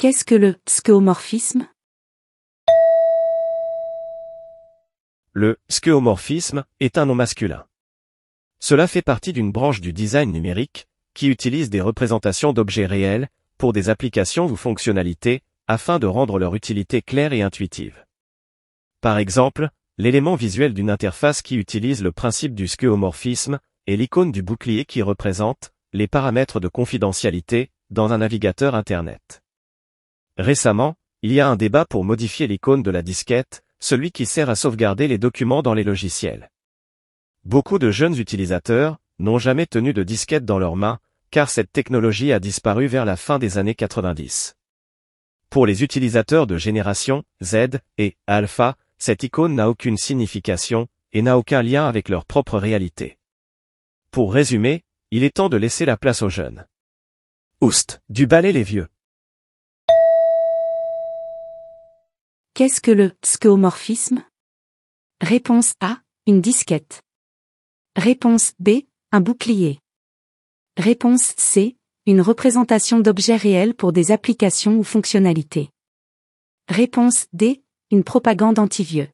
Qu'est-ce que le skeuomorphisme Le skeuomorphisme est un nom masculin. Cela fait partie d'une branche du design numérique, qui utilise des représentations d'objets réels, pour des applications ou fonctionnalités, afin de rendre leur utilité claire et intuitive. Par exemple, l'élément visuel d'une interface qui utilise le principe du skeuomorphisme, est l'icône du bouclier qui représente les paramètres de confidentialité dans un navigateur Internet. Récemment, il y a un débat pour modifier l'icône de la disquette, celui qui sert à sauvegarder les documents dans les logiciels. Beaucoup de jeunes utilisateurs n'ont jamais tenu de disquette dans leurs mains, car cette technologie a disparu vers la fin des années 90. Pour les utilisateurs de génération Z et Alpha, cette icône n'a aucune signification et n'a aucun lien avec leur propre réalité. Pour résumer, il est temps de laisser la place aux jeunes. Oust, du balai les vieux. Qu'est-ce que le skeuomorphisme Réponse A, une disquette. Réponse B, un bouclier. Réponse C, une représentation d'objets réels pour des applications ou fonctionnalités. Réponse D, une propagande anti-vieux.